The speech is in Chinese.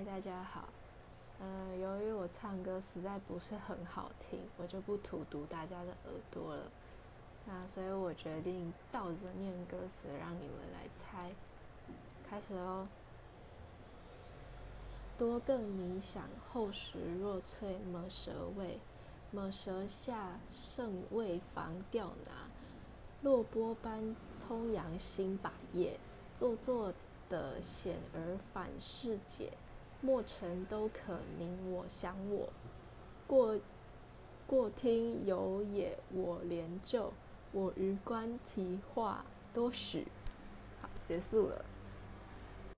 嗨，大家好。嗯，由于我唱歌实在不是很好听，我就不荼毒大家的耳朵了。那所以我决定倒着念歌词，让你们来猜。开始哦。多更理想，厚实若脆，抹舌味，抹舌下胜未防掉拿。落波般葱扬新百叶，做作的显而反是解。莫尘都可宁我想我，过过听有也我怜就，我余观题画多许。好，结束了。